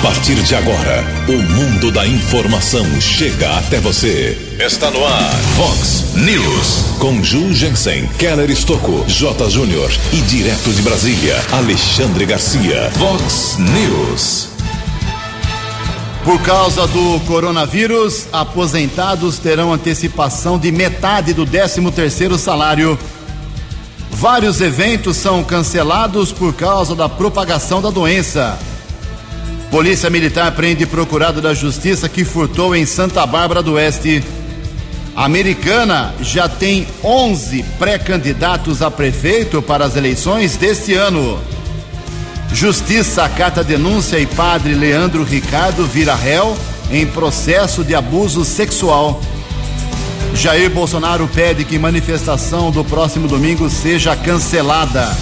A partir de agora, o mundo da informação chega até você. Está no ar, Fox News. Com Ju Jensen, Keller Estocco, J. Júnior e direto de Brasília, Alexandre Garcia. Fox News. Por causa do coronavírus, aposentados terão antecipação de metade do 13 terceiro salário. Vários eventos são cancelados por causa da propagação da doença. Polícia Militar prende procurado da Justiça que furtou em Santa Bárbara do Oeste. A Americana já tem 11 pré-candidatos a prefeito para as eleições deste ano. Justiça acata denúncia e padre Leandro Ricardo vira réu em processo de abuso sexual. Jair Bolsonaro pede que manifestação do próximo domingo seja cancelada.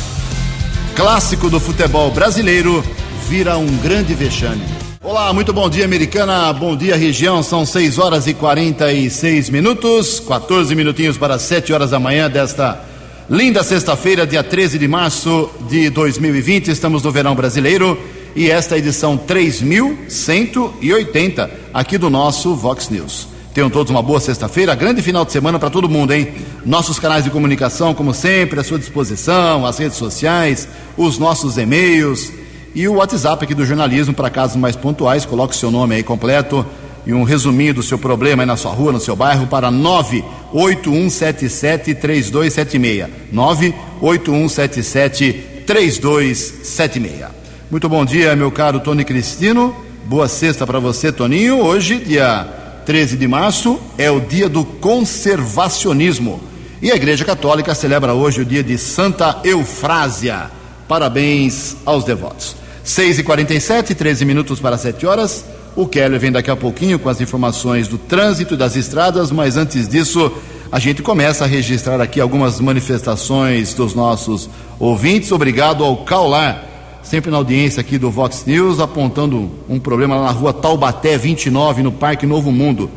Clássico do futebol brasileiro vira um grande vexame. Olá, muito bom dia, americana. Bom dia, região. São 6 horas e 46 minutos, 14 minutinhos para 7 horas da manhã desta linda sexta-feira, dia 13 de março de 2020. Estamos no verão brasileiro e esta é a edição 3180 aqui do nosso Vox News. Tenham todos uma boa sexta-feira, grande final de semana para todo mundo, hein? Nossos canais de comunicação, como sempre, à sua disposição, as redes sociais, os nossos e-mails e o WhatsApp aqui do jornalismo para casos mais pontuais. Coloque seu nome aí completo e um resuminho do seu problema aí na sua rua, no seu bairro, para 981773276. 981773276. Muito bom dia, meu caro Tony Cristino. Boa sexta para você, Toninho. Hoje, dia 13 de março, é o dia do conservacionismo. E a Igreja Católica celebra hoje o dia de Santa Eufrásia. Parabéns aos devotos. 6 e 47 13 minutos para 7 horas. O Keller vem daqui a pouquinho com as informações do trânsito e das estradas, mas antes disso, a gente começa a registrar aqui algumas manifestações dos nossos ouvintes. Obrigado ao Caular, sempre na audiência aqui do Vox News, apontando um problema lá na rua Taubaté 29, no Parque Novo Mundo.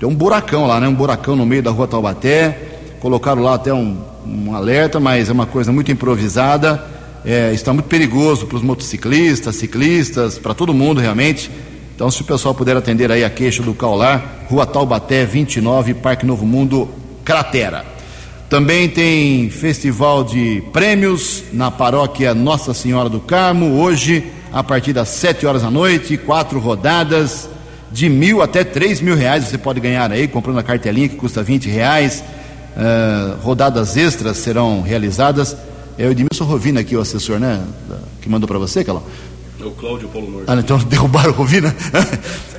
Tem um buracão lá, né? Um buracão no meio da rua Taubaté. Colocaram lá até um, um alerta, mas é uma coisa muito improvisada é, está muito perigoso para os motociclistas, ciclistas, para todo mundo realmente. Então, se o pessoal puder atender aí a queixa do Caular, Rua Taubaté 29, Parque Novo Mundo, Cratera. Também tem festival de prêmios na paróquia Nossa Senhora do Carmo, hoje, a partir das 7 horas da noite, quatro rodadas, de mil até três mil reais você pode ganhar aí, comprando a cartelinha que custa 20 reais. Uh, rodadas extras serão realizadas é o Edmilson Rovina aqui, o assessor, né? Que mandou para você, Calão? É o Cláudio Paulo Norte. Ah, então derrubaram o Rovina?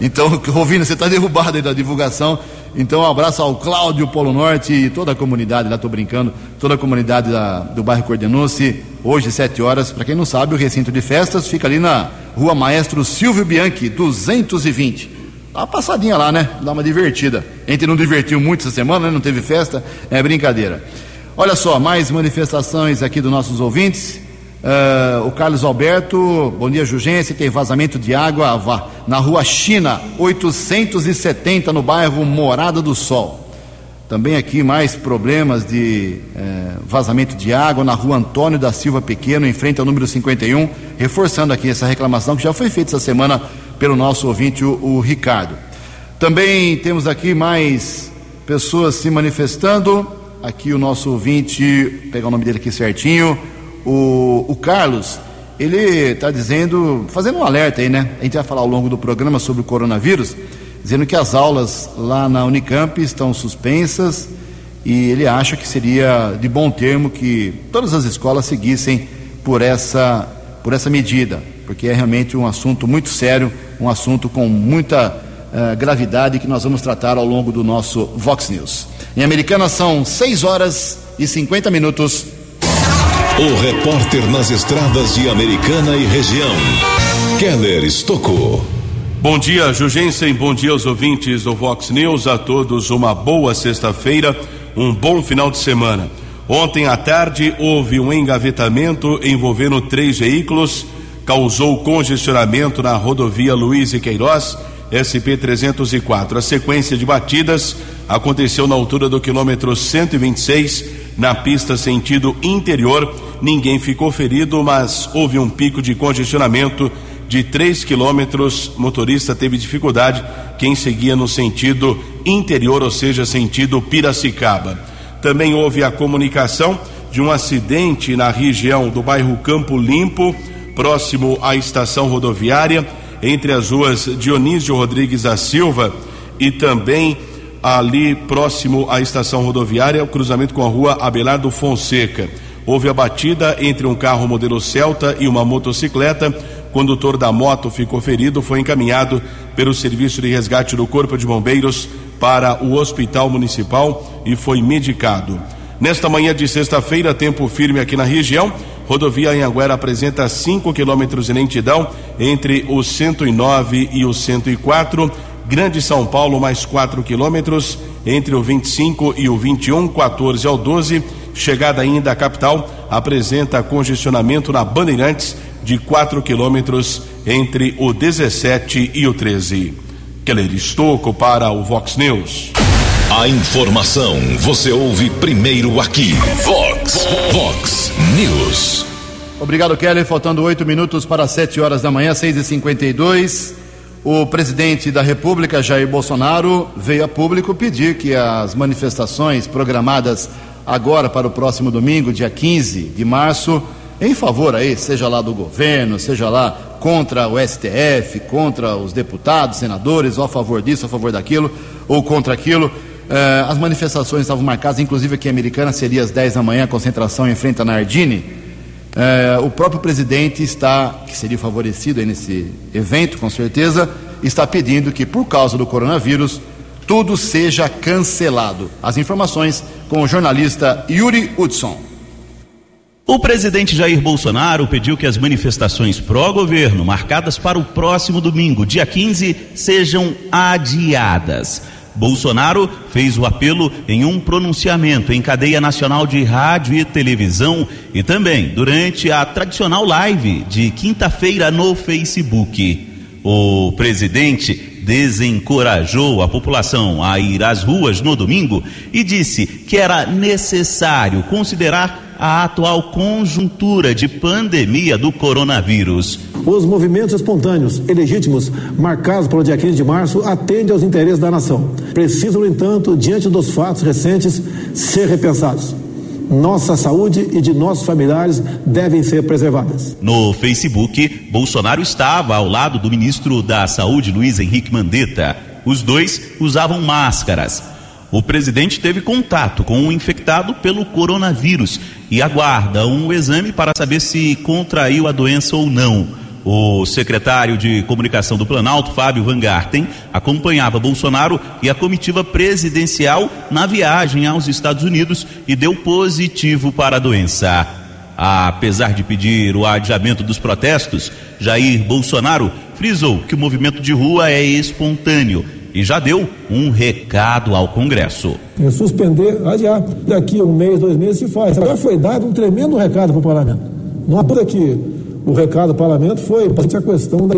então, Rovina, você está derrubado aí da divulgação. Então, um abraço ao Cláudio Polo Norte e toda a comunidade, lá estou brincando, toda a comunidade da, do bairro Cordenúncio, hoje, sete horas. Para quem não sabe, o recinto de festas fica ali na rua Maestro Silvio Bianchi, 220. Dá uma passadinha lá, né? Dá uma divertida. A gente não divertiu muito essa semana, né? Não teve festa, é brincadeira. Olha só, mais manifestações aqui dos nossos ouvintes. Uh, o Carlos Alberto, bom dia, Jugência. Tem vazamento de água na rua China, 870, no bairro Morada do Sol. Também aqui mais problemas de uh, vazamento de água na rua Antônio da Silva Pequeno, em frente ao número 51, reforçando aqui essa reclamação que já foi feita essa semana pelo nosso ouvinte, o, o Ricardo. Também temos aqui mais pessoas se manifestando aqui o nosso ouvinte, pegar o nome dele aqui certinho, o, o Carlos, ele está dizendo, fazendo um alerta aí, né? A gente vai falar ao longo do programa sobre o coronavírus, dizendo que as aulas lá na Unicamp estão suspensas e ele acha que seria de bom termo que todas as escolas seguissem por essa, por essa medida, porque é realmente um assunto muito sério, um assunto com muita uh, gravidade que nós vamos tratar ao longo do nosso Vox News. Em Americana são 6 horas e 50 minutos. O repórter nas estradas de Americana e região, Keller Estocou. Bom dia, Jugensen. Bom dia aos ouvintes do Vox News. A todos uma boa sexta-feira, um bom final de semana. Ontem à tarde houve um engavetamento envolvendo três veículos, causou congestionamento na rodovia Luiz e Queiroz SP-304. A sequência de batidas aconteceu na altura do quilômetro 126, na pista sentido interior. Ninguém ficou ferido, mas houve um pico de congestionamento de 3 quilômetros, motorista teve dificuldade, quem seguia no sentido interior, ou seja, sentido Piracicaba. Também houve a comunicação de um acidente na região do bairro Campo Limpo, próximo à estação rodoviária, entre as ruas Dionísio Rodrigues da Silva e também ali próximo à estação rodoviária, o cruzamento com a rua Abelardo Fonseca. Houve a batida entre um carro modelo Celta e uma motocicleta. O condutor da moto ficou ferido, foi encaminhado pelo serviço de resgate do Corpo de Bombeiros para o Hospital Municipal e foi medicado. Nesta manhã de sexta-feira, tempo firme aqui na região. Rodovia Anhanguera apresenta 5 quilômetros de lentidão entre o 109 e o 104. Grande São Paulo, mais 4 quilômetros entre o 25 e o 21, 14 ao 12. Chegada ainda à capital, apresenta congestionamento na Bandeirantes de 4 quilômetros entre o 17 e o 13. Keller Estocco para o Vox News. A informação você ouve primeiro aqui. Vox, Vox News. Obrigado, Keller. Faltando oito minutos para sete horas da manhã, seis e cinquenta e dois. O presidente da República, Jair Bolsonaro, veio a público pedir que as manifestações programadas agora para o próximo domingo, dia 15 de março, em favor aí, seja lá do governo, seja lá contra o STF, contra os deputados, senadores, ou a favor disso, a favor daquilo, ou contra aquilo. Eh, as manifestações estavam marcadas, inclusive aqui em Americana, seria às 10 da manhã, concentração em frente à Nardini. É, o próprio presidente está, que seria favorecido nesse evento, com certeza, está pedindo que, por causa do coronavírus, tudo seja cancelado. As informações com o jornalista Yuri Hudson. O presidente Jair Bolsonaro pediu que as manifestações pró-governo, marcadas para o próximo domingo, dia 15, sejam adiadas. Bolsonaro fez o apelo em um pronunciamento em cadeia nacional de rádio e televisão e também durante a tradicional live de quinta-feira no Facebook. O presidente desencorajou a população a ir às ruas no domingo e disse que era necessário considerar a atual conjuntura de pandemia do coronavírus. Os movimentos espontâneos e legítimos marcados para o dia 15 de março atendem aos interesses da nação. Precisam, no entanto, diante dos fatos recentes, ser repensados. Nossa saúde e de nossos familiares devem ser preservadas. No Facebook, Bolsonaro estava ao lado do ministro da Saúde, Luiz Henrique Mandetta. Os dois usavam máscaras. O presidente teve contato com um infectado pelo coronavírus e aguarda um exame para saber se contraiu a doença ou não. O secretário de Comunicação do Planalto, Fábio Van Garten, acompanhava Bolsonaro e a comitiva presidencial na viagem aos Estados Unidos e deu positivo para a doença. Apesar de pedir o adiamento dos protestos, Jair Bolsonaro frisou que o movimento de rua é espontâneo e já deu um recado ao Congresso. É suspender, adiar. Daqui um mês, dois meses se faz. Agora foi dado um tremendo recado para o parlamento. Não por aqui. O recado do parlamento foi a questão da,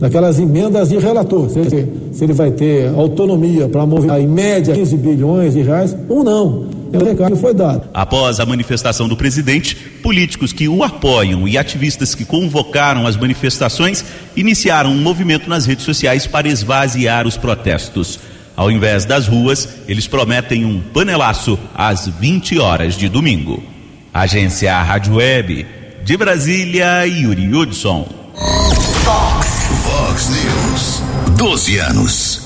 daquelas emendas de relator. Se ele, se ele vai ter autonomia para mover em média 15 bilhões de reais ou não. O recado foi dado. Após a manifestação do presidente, políticos que o apoiam e ativistas que convocaram as manifestações iniciaram um movimento nas redes sociais para esvaziar os protestos. Ao invés das ruas, eles prometem um panelaço às 20 horas de domingo. Agência Rádio Web, de Brasília, Yuri Hudson. Fox. Fox News. 12 anos.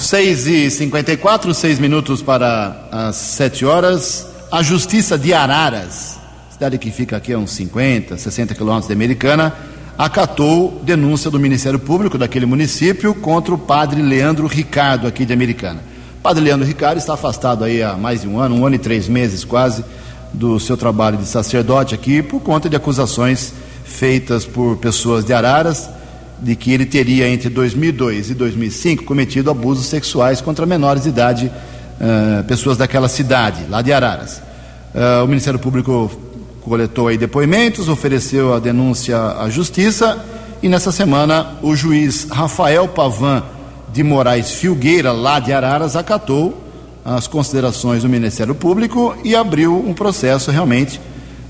6 e 54 6 minutos para as 7 horas. A Justiça de Araras, cidade que fica aqui a uns 50, 60 quilômetros de Americana, acatou denúncia do Ministério Público daquele município contra o padre Leandro Ricardo, aqui de Americana. O padre Leandro Ricardo está afastado aí há mais de um ano, um ano e três meses quase, do seu trabalho de sacerdote aqui, por conta de acusações feitas por pessoas de Araras de que ele teria entre 2002 e 2005 cometido abusos sexuais contra menores de idade, uh, pessoas daquela cidade, lá de Araras. Uh, o Ministério Público coletou aí depoimentos, ofereceu a denúncia à Justiça e nessa semana o juiz Rafael Pavan de Moraes Filgueira, lá de Araras, acatou as considerações do Ministério Público e abriu um processo realmente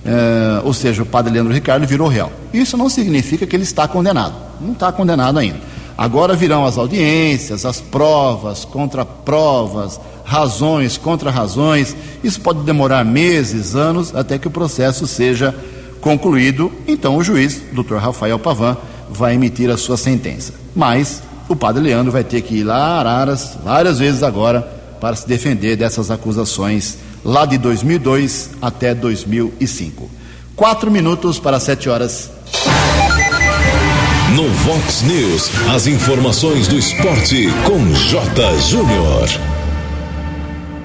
Uh, ou seja, o padre Leandro Ricardo virou réu. Isso não significa que ele está condenado. Não está condenado ainda. Agora virão as audiências, as provas, contraprovas, razões, contra-razões. Isso pode demorar meses, anos, até que o processo seja concluído. Então o juiz, Dr. Rafael Pavan, vai emitir a sua sentença. Mas o padre Leandro vai ter que ir lá a Araras várias vezes agora para se defender dessas acusações lá de 2002 até 2005. Quatro minutos para sete horas. No Vox News, as informações do esporte com J. Júnior.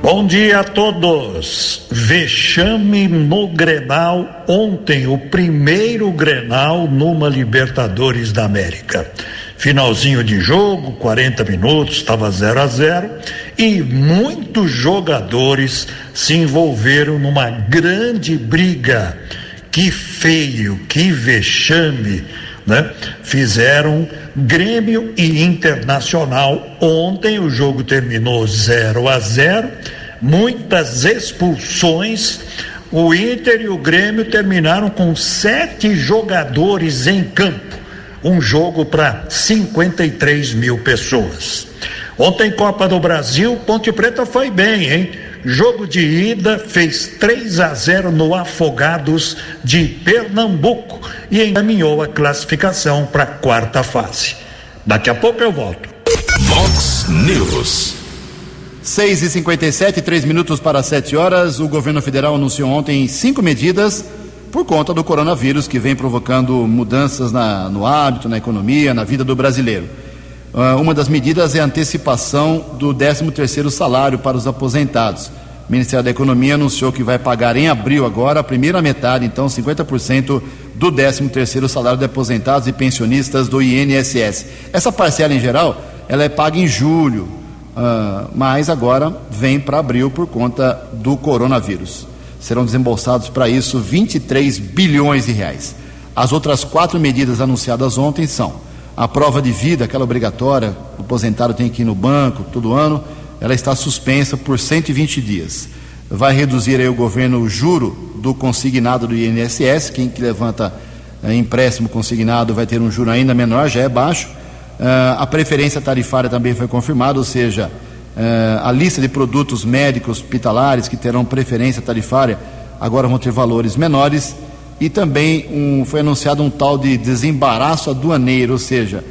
Bom dia a todos. Vexame no Grenal ontem, o primeiro Grenal numa Libertadores da América. Finalzinho de jogo, 40 minutos, estava 0 a 0 e muitos jogadores se envolveram numa grande briga. Que feio, que vexame né? Fizeram Grêmio e Internacional. Ontem o jogo terminou 0 a 0, muitas expulsões. O Inter e o Grêmio terminaram com sete jogadores em campo. Um jogo para 53 mil pessoas. Ontem, Copa do Brasil, Ponte Preta foi bem, hein? Jogo de ida fez 3 a 0 no Afogados de Pernambuco e encaminhou a classificação para a quarta fase. Daqui a pouco eu volto. Vox News. 6 e 57 três minutos para 7 horas. O governo federal anunciou ontem cinco medidas por conta do coronavírus que vem provocando mudanças na, no hábito, na economia, na vida do brasileiro. Uh, uma das medidas é a antecipação do 13º salário para os aposentados. O Ministério da Economia anunciou que vai pagar em abril agora a primeira metade, então 50% do 13º salário de aposentados e pensionistas do INSS. Essa parcela em geral, ela é paga em julho, uh, mas agora vem para abril por conta do coronavírus. Serão desembolsados para isso 23 bilhões de reais. As outras quatro medidas anunciadas ontem são a prova de vida, aquela obrigatória, o aposentado tem que ir no banco todo ano, ela está suspensa por 120 dias. Vai reduzir aí o governo o juro do consignado do INSS, quem que levanta é, empréstimo consignado vai ter um juro ainda menor, já é baixo. Uh, a preferência tarifária também foi confirmada, ou seja, uh, a lista de produtos médicos hospitalares que terão preferência tarifária agora vão ter valores menores e também um, foi anunciado um tal de desembaraço aduaneiro, ou seja,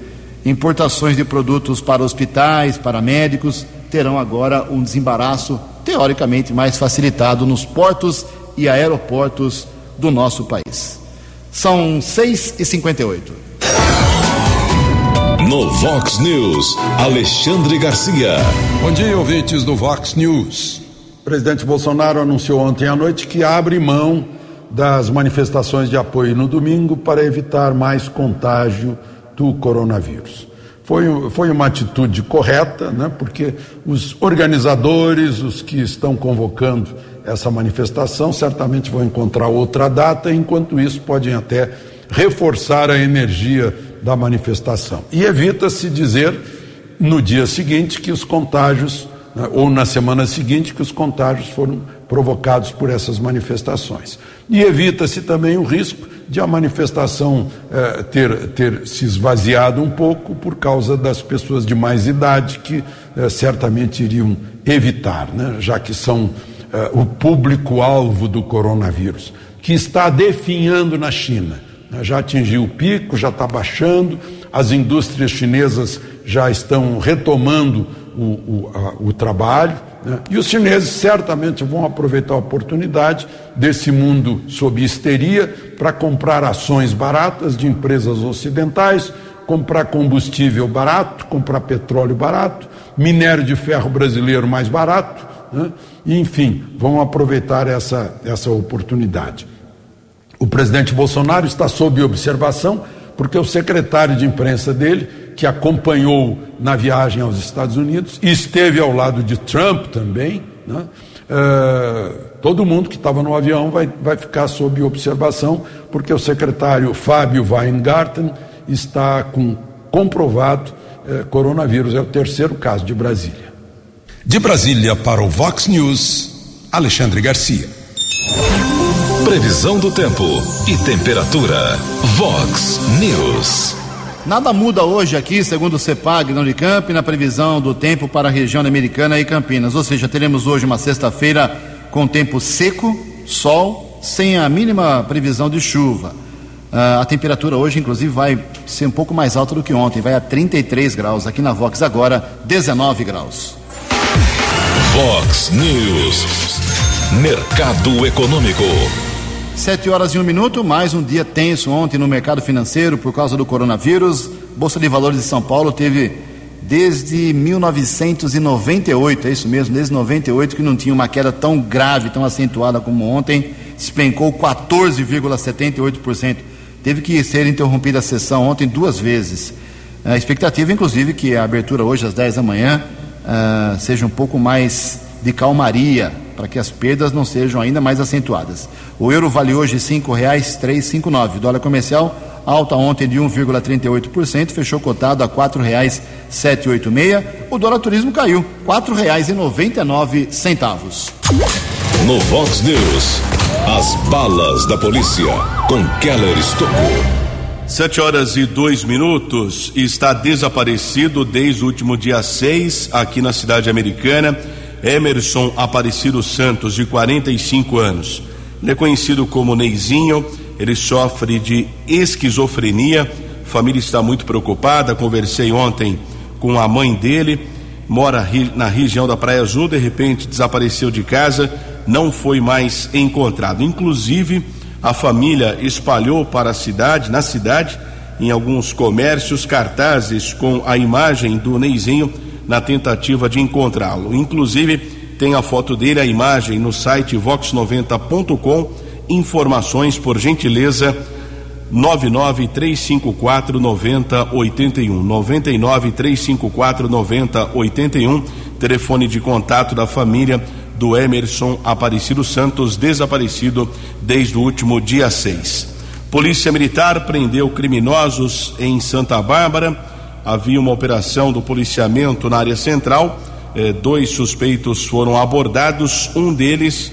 importações de produtos para hospitais, para médicos, terão agora um desembaraço teoricamente mais facilitado nos portos e aeroportos do nosso país. São 6 e 58 No Vox News, Alexandre Garcia. Bom dia, ouvintes do Vox News. O presidente Bolsonaro anunciou ontem à noite que abre mão das manifestações de apoio no domingo para evitar mais contágio do coronavírus. Foi, foi uma atitude correta, né, porque os organizadores, os que estão convocando essa manifestação, certamente vão encontrar outra data, enquanto isso podem até reforçar a energia da manifestação. E evita-se dizer no dia seguinte que os contágios, né, ou na semana seguinte, que os contágios foram provocados por essas manifestações. E evita-se também o risco de a manifestação eh, ter, ter se esvaziado um pouco por causa das pessoas de mais idade que eh, certamente iriam evitar, né, já que são eh, o público-alvo do coronavírus, que está definhando na China. Né, já atingiu o pico, já está baixando, as indústrias chinesas já estão retomando o, o, a, o trabalho né? E os chineses certamente vão aproveitar a oportunidade desse mundo sob histeria para comprar ações baratas de empresas ocidentais, comprar combustível barato, comprar petróleo barato, minério de ferro brasileiro mais barato, né? e, enfim, vão aproveitar essa, essa oportunidade. O presidente Bolsonaro está sob observação porque o secretário de imprensa dele que acompanhou na viagem aos Estados Unidos, e esteve ao lado de Trump também, né? Uh, todo mundo que estava no avião vai, vai ficar sob observação, porque o secretário Fábio Weingarten está com comprovado uh, coronavírus. É o terceiro caso de Brasília. De Brasília para o Vox News, Alexandre Garcia. Previsão do tempo e temperatura. Vox News. Nada muda hoje aqui, segundo o CEPAG na Unicamp, na previsão do tempo para a região americana e Campinas. Ou seja, teremos hoje uma sexta-feira com tempo seco, sol, sem a mínima previsão de chuva. Uh, a temperatura hoje, inclusive, vai ser um pouco mais alta do que ontem, vai a 33 graus. Aqui na Vox agora, 19 graus. Vox News. Mercado Econômico. Sete horas e um minuto, mais um dia tenso ontem no mercado financeiro por causa do coronavírus. Bolsa de Valores de São Paulo teve desde 1998, é isso mesmo, desde 98 que não tinha uma queda tão grave, tão acentuada como ontem, despencou 14,78%. Teve que ser interrompida a sessão ontem duas vezes. A expectativa, inclusive, que a abertura hoje às 10 da manhã uh, seja um pouco mais de calmaria para que as perdas não sejam ainda mais acentuadas. O euro vale hoje R$ 5,359. O dólar comercial alta ontem de 1,38%, fechou cotado a R$ 4,786. O dólar turismo caiu, R$ 4,99 centavos. No Vox News, as balas da polícia com Keller Estocou. Sete horas e dois minutos, está desaparecido desde o último dia 6 aqui na cidade americana Emerson Aparecido Santos, de 45 anos. Ele é conhecido como Neizinho, ele sofre de esquizofrenia. A família está muito preocupada. Conversei ontem com a mãe dele, mora na região da Praia Azul, de repente desapareceu de casa, não foi mais encontrado. Inclusive, a família espalhou para a cidade, na cidade, em alguns comércios, cartazes com a imagem do Neizinho na tentativa de encontrá-lo. Inclusive, tem a foto dele, a imagem no site vox90.com. Informações, por gentileza, 99354 9081. 99354 9081. Telefone de contato da família do Emerson Aparecido Santos, desaparecido desde o último dia 6. Polícia Militar prendeu criminosos em Santa Bárbara havia uma operação do policiamento na área central. Eh, dois suspeitos foram abordados, um deles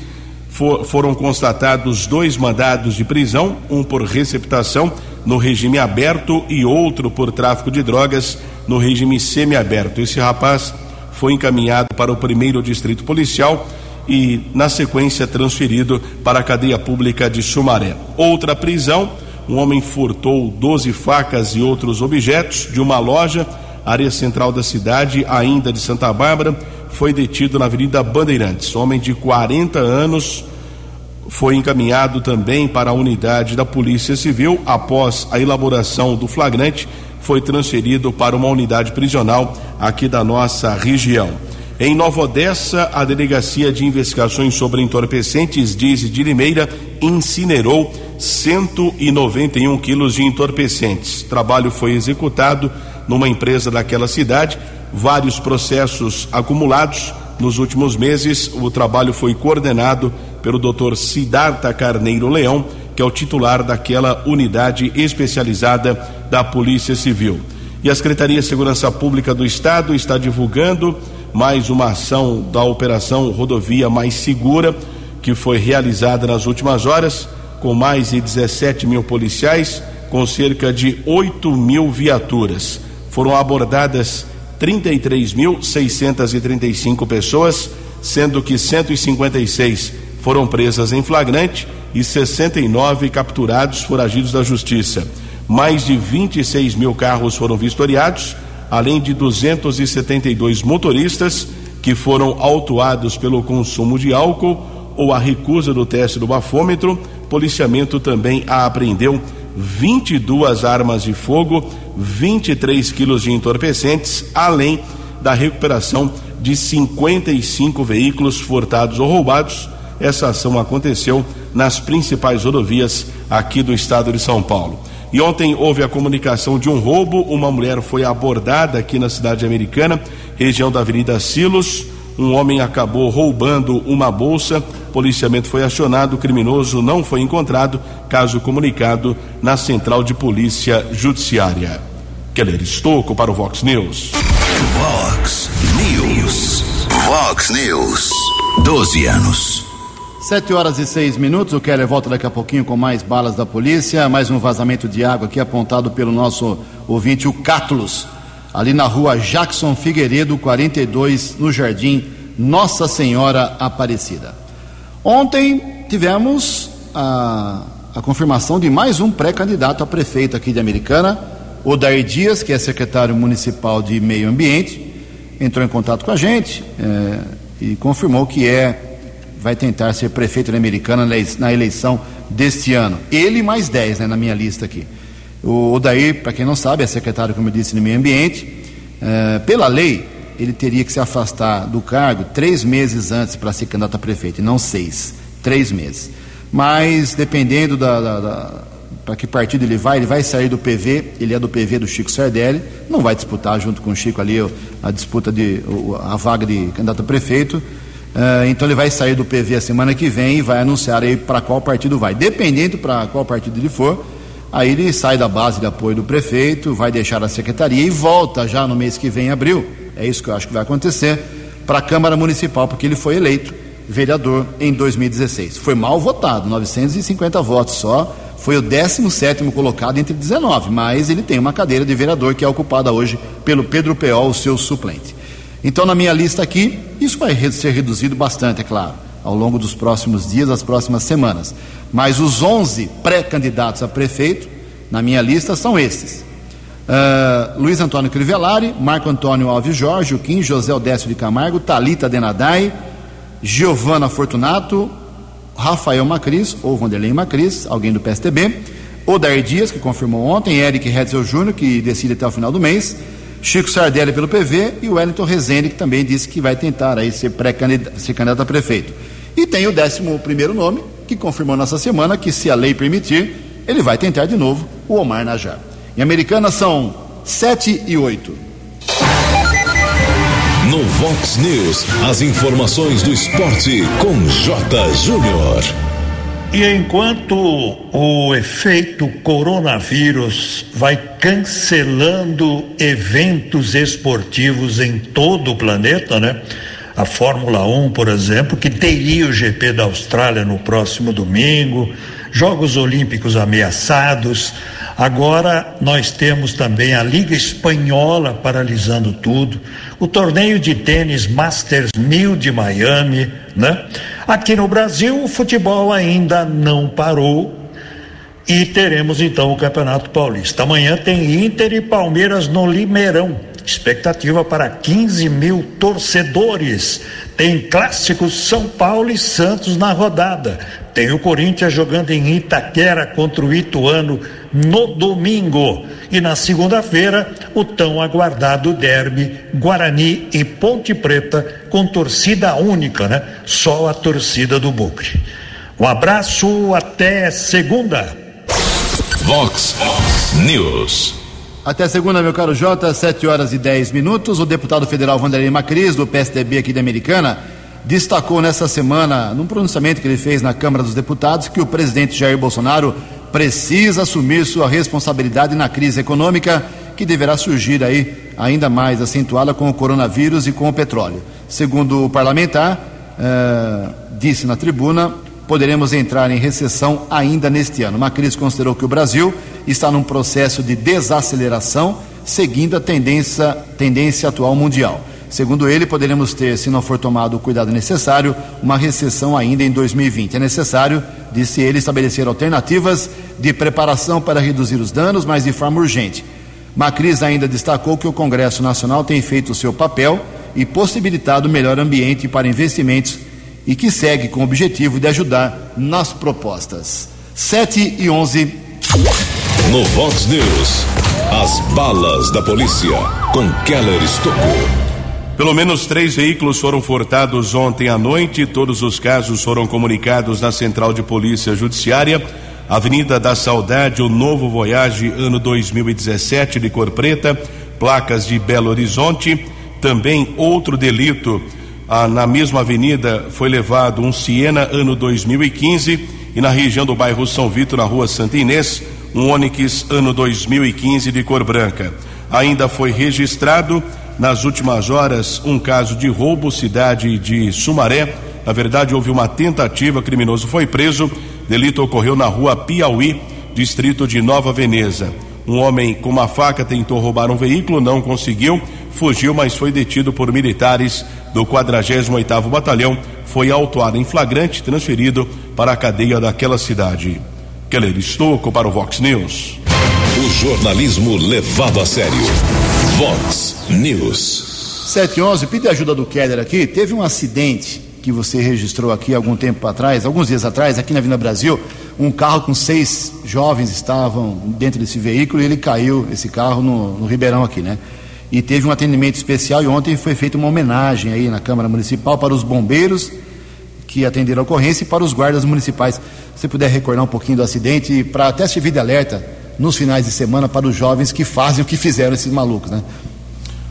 for, foram constatados dois mandados de prisão, um por receptação no regime aberto e outro por tráfico de drogas no regime semiaberto. Esse rapaz foi encaminhado para o primeiro distrito policial e, na sequência, transferido para a cadeia pública de Sumaré. Outra prisão um homem furtou 12 facas e outros objetos de uma loja, área central da cidade, ainda de Santa Bárbara. Foi detido na Avenida Bandeirantes. Homem de 40 anos foi encaminhado também para a unidade da Polícia Civil. Após a elaboração do flagrante, foi transferido para uma unidade prisional aqui da nossa região. Em Nova Odessa, a Delegacia de Investigações sobre Entorpecentes, diz de Limeira, incinerou 191 quilos de entorpecentes. Trabalho foi executado numa empresa daquela cidade, vários processos acumulados. Nos últimos meses, o trabalho foi coordenado pelo Dr. Siddhartha Carneiro Leão, que é o titular daquela unidade especializada da Polícia Civil. E a Secretaria de Segurança Pública do Estado está divulgando mais uma ação da Operação Rodovia Mais Segura, que foi realizada nas últimas horas com mais de 17 mil policiais, com cerca de 8 mil viaturas. Foram abordadas 33.635 pessoas, sendo que 156 foram presas em flagrante e 69 capturados foragidos da justiça. Mais de 26 mil carros foram vistoriados, além de 272 motoristas que foram autuados pelo consumo de álcool ou a recusa do teste do bafômetro, policiamento também apreendeu 22 armas de fogo, 23 quilos de entorpecentes, além da recuperação de 55 veículos furtados ou roubados. Essa ação aconteceu nas principais rodovias aqui do estado de São Paulo. E ontem houve a comunicação de um roubo. Uma mulher foi abordada aqui na cidade americana, região da Avenida Silos. Um homem acabou roubando uma bolsa policiamento foi acionado, o criminoso não foi encontrado, caso comunicado na Central de Polícia Judiciária. Keller Estocco para o Vox News. Vox News. Vox News. 12 anos. Sete horas e seis minutos, o Keller volta daqui a pouquinho com mais balas da polícia, mais um vazamento de água aqui apontado pelo nosso ouvinte, o Cátulos, ali na rua Jackson Figueiredo, 42, no Jardim Nossa Senhora Aparecida. Ontem tivemos a, a confirmação de mais um pré-candidato a prefeito aqui de Americana, o Dair Dias, que é secretário municipal de Meio Ambiente, entrou em contato com a gente é, e confirmou que é vai tentar ser prefeito da Americana na eleição deste ano. Ele mais 10 né, na minha lista aqui. O Odair, para quem não sabe, é secretário, como eu disse, no meio ambiente. É, pela lei, ele teria que se afastar do cargo três meses antes para ser candidato a prefeito, e não seis. Três meses. Mas, dependendo da, da, da para que partido ele vai, ele vai sair do PV, ele é do PV do Chico Sardelli, não vai disputar junto com o Chico ali a disputa de a vaga de candidato a prefeito. Uh, então ele vai sair do PV a semana que vem e vai anunciar aí para qual partido vai. Dependendo para qual partido ele for, aí ele sai da base de apoio do prefeito, vai deixar a secretaria e volta já no mês que vem, em abril. É isso que eu acho que vai acontecer para a Câmara Municipal, porque ele foi eleito vereador em 2016. Foi mal votado, 950 votos só. Foi o 17 colocado entre 19, mas ele tem uma cadeira de vereador que é ocupada hoje pelo Pedro Peol, o seu suplente. Então, na minha lista aqui, isso vai ser reduzido bastante, é claro, ao longo dos próximos dias, das próximas semanas. Mas os 11 pré-candidatos a prefeito, na minha lista, são estes: uh, Luiz Antônio Crivellari, Marco Antônio Alves Jorge, Kim José Odécio de Camargo, Talita Denadai, Giovana Fortunato, Rafael Macris, ou Vanderlei Macris, alguém do PSTB, Odair Dias, que confirmou ontem, Eric Hetzel Júnior, que decide até o final do mês. Chico Sardelli pelo PV e o Wellington Rezende, que também disse que vai tentar aí ser, pré-candidato, ser candidato a prefeito. E tem o 11 primeiro nome, que confirmou nessa semana que, se a lei permitir, ele vai tentar de novo o Omar Najar. Em Americana são 7 e 8. No Vox News, as informações do esporte com J. Júnior. E enquanto o efeito coronavírus vai cancelando eventos esportivos em todo o planeta, né? A Fórmula 1, por exemplo, que teria o GP da Austrália no próximo domingo, Jogos Olímpicos ameaçados. Agora nós temos também a Liga Espanhola paralisando tudo, o torneio de tênis Masters 1000 de Miami, né? Aqui no Brasil o futebol ainda não parou. E teremos então o Campeonato Paulista. Amanhã tem Inter e Palmeiras no Limeirão. Expectativa para 15 mil torcedores. Tem clássicos São Paulo e Santos na rodada. Tem o Corinthians jogando em Itaquera contra o Ituano no domingo. E na segunda-feira, o tão aguardado derby Guarani e Ponte Preta com torcida única, né? Só a torcida do Bucre. Um abraço, até segunda. Vox News. Até segunda, meu caro Jota, 7 horas e 10 minutos. O deputado federal Vanderlei Macris, do PSDB aqui de Americana, destacou nessa semana, num pronunciamento que ele fez na Câmara dos Deputados, que o presidente Jair Bolsonaro precisa assumir sua responsabilidade na crise econômica que deverá surgir aí ainda mais acentuada com o coronavírus e com o petróleo. Segundo o parlamentar, eh, disse na tribuna, poderemos entrar em recessão ainda neste ano. Macris considerou que o Brasil está num processo de desaceleração, seguindo a tendência, tendência atual mundial. Segundo ele, poderemos ter, se não for tomado o cuidado necessário, uma recessão ainda em 2020. É necessário, disse ele, estabelecer alternativas de preparação para reduzir os danos, mas de forma urgente. Macris ainda destacou que o Congresso Nacional tem feito o seu papel e possibilitado melhor ambiente para investimentos e que segue com o objetivo de ajudar nas propostas. 7 e 11. No Vox News, as balas da polícia com Keller Estocou. Pelo menos três veículos foram furtados ontem à noite. Todos os casos foram comunicados na Central de Polícia Judiciária. Avenida da Saudade, o Novo Voyage, ano 2017, de cor preta, placas de Belo Horizonte. Também outro delito. Ah, na mesma avenida foi levado um Siena, ano 2015. E na região do bairro São Vitor, na rua Santa Inês, um Onix, ano 2015, de cor branca. Ainda foi registrado nas últimas horas, um caso de roubo, cidade de Sumaré, Na verdade, houve uma tentativa, criminoso foi preso. Delito ocorreu na rua Piauí, distrito de Nova Veneza. Um homem com uma faca tentou roubar um veículo, não conseguiu, fugiu, mas foi detido por militares do 48º Batalhão, foi autuado em flagrante, transferido para a cadeia daquela cidade. Keller Estocco para o Vox News. O jornalismo levado a sério. Vox News. 711, pede ajuda do Keller aqui. Teve um acidente que você registrou aqui algum tempo atrás, alguns dias atrás, aqui na Vila Brasil. Um carro com seis jovens estavam dentro desse veículo e ele caiu, esse carro, no, no Ribeirão aqui, né? E teve um atendimento especial e ontem foi feita uma homenagem aí na Câmara Municipal para os bombeiros que atenderam a ocorrência e para os guardas municipais. Se puder recordar um pouquinho do acidente, para até servir de alerta nos finais de semana para os jovens que fazem o que fizeram esses malucos, né?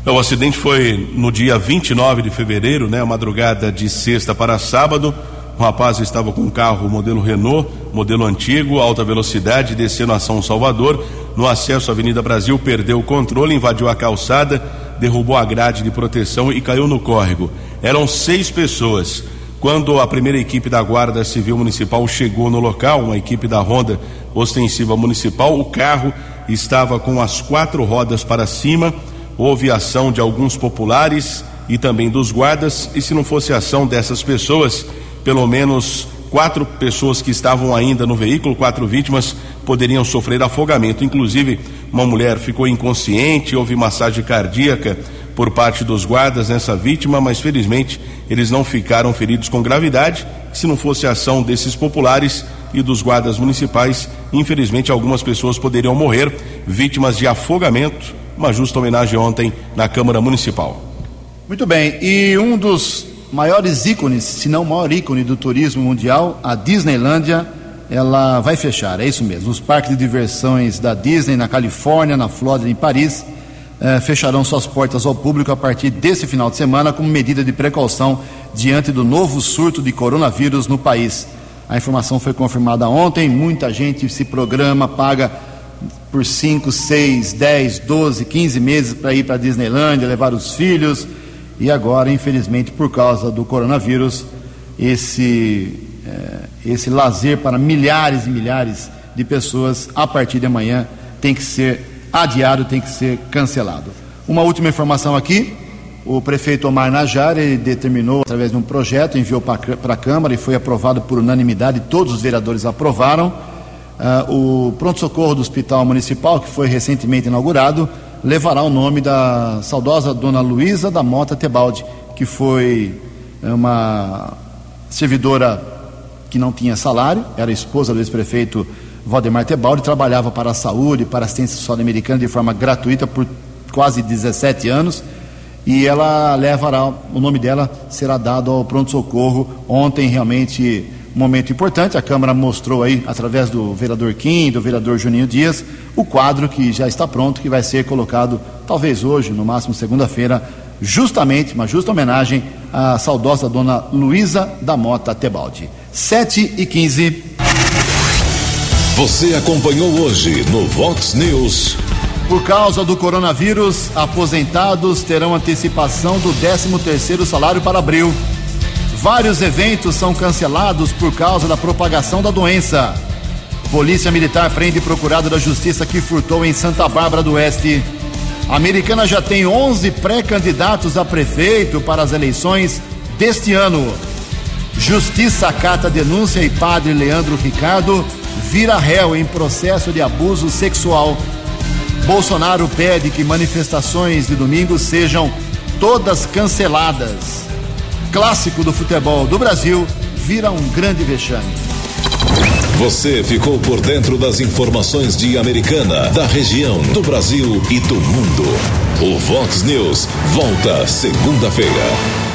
O acidente foi no dia 29 de fevereiro, né? Madrugada de sexta para sábado. O rapaz estava com um carro modelo Renault, modelo antigo, alta velocidade, descendo a São Salvador. No acesso à Avenida Brasil, perdeu o controle, invadiu a calçada, derrubou a grade de proteção e caiu no córrego. Eram seis pessoas. Quando a primeira equipe da Guarda Civil Municipal chegou no local, uma equipe da Ronda Ostensiva Municipal, o carro estava com as quatro rodas para cima. Houve ação de alguns populares e também dos guardas, e se não fosse ação dessas pessoas, pelo menos quatro pessoas que estavam ainda no veículo, quatro vítimas, poderiam sofrer afogamento. Inclusive, uma mulher ficou inconsciente, houve massagem cardíaca por parte dos guardas nessa vítima, mas felizmente eles não ficaram feridos com gravidade. Se não fosse a ação desses populares e dos guardas municipais, infelizmente algumas pessoas poderiam morrer vítimas de afogamento. Uma justa homenagem ontem na Câmara Municipal. Muito bem, e um dos maiores ícones, se não o maior ícone do turismo mundial, a Disneylândia, ela vai fechar, é isso mesmo. Os parques de diversões da Disney na Califórnia, na Flórida e em Paris eh, fecharão suas portas ao público a partir desse final de semana como medida de precaução diante do novo surto de coronavírus no país. A informação foi confirmada ontem, muita gente se programa, paga por 5, 6, 10, 12, 15 meses para ir para a Disneylandia, levar os filhos. E agora, infelizmente, por causa do coronavírus, esse, eh, esse lazer para milhares e milhares de pessoas, a partir de amanhã, tem que ser adiado, tem que ser cancelado. Uma última informação aqui: o prefeito Omar Najar determinou, através de um projeto, enviou para a Câmara e foi aprovado por unanimidade, todos os vereadores aprovaram. Uh, o pronto-socorro do Hospital Municipal, que foi recentemente inaugurado, levará o nome da saudosa dona Luísa da Mota Tebaldi, que foi uma servidora que não tinha salário, era esposa do ex-prefeito Valdemar Tebaldi trabalhava para a saúde, para a assistência social americana de forma gratuita por quase 17 anos e ela levará, o nome dela será dado ao pronto-socorro. Ontem, realmente, momento importante. A Câmara mostrou aí, através do vereador Kim, do vereador Juninho Dias, o quadro que já está pronto, que vai ser colocado, talvez hoje, no máximo segunda-feira, justamente, uma justa homenagem à saudosa dona Luísa da Mota Tebaldi. 7 e 15. Você acompanhou hoje no Vox News. Por causa do coronavírus, aposentados terão antecipação do 13º salário para abril. Vários eventos são cancelados por causa da propagação da doença. Polícia Militar prende procurado da Justiça que furtou em Santa Bárbara do Oeste. A americana já tem 11 pré-candidatos a prefeito para as eleições deste ano. Justiça acata denúncia e padre Leandro Ricardo vira réu em processo de abuso sexual. Bolsonaro pede que manifestações de domingo sejam todas canceladas. Clássico do futebol do Brasil vira um grande vexame. Você ficou por dentro das informações de Americana, da região, do Brasil e do mundo. O Vox News volta segunda-feira.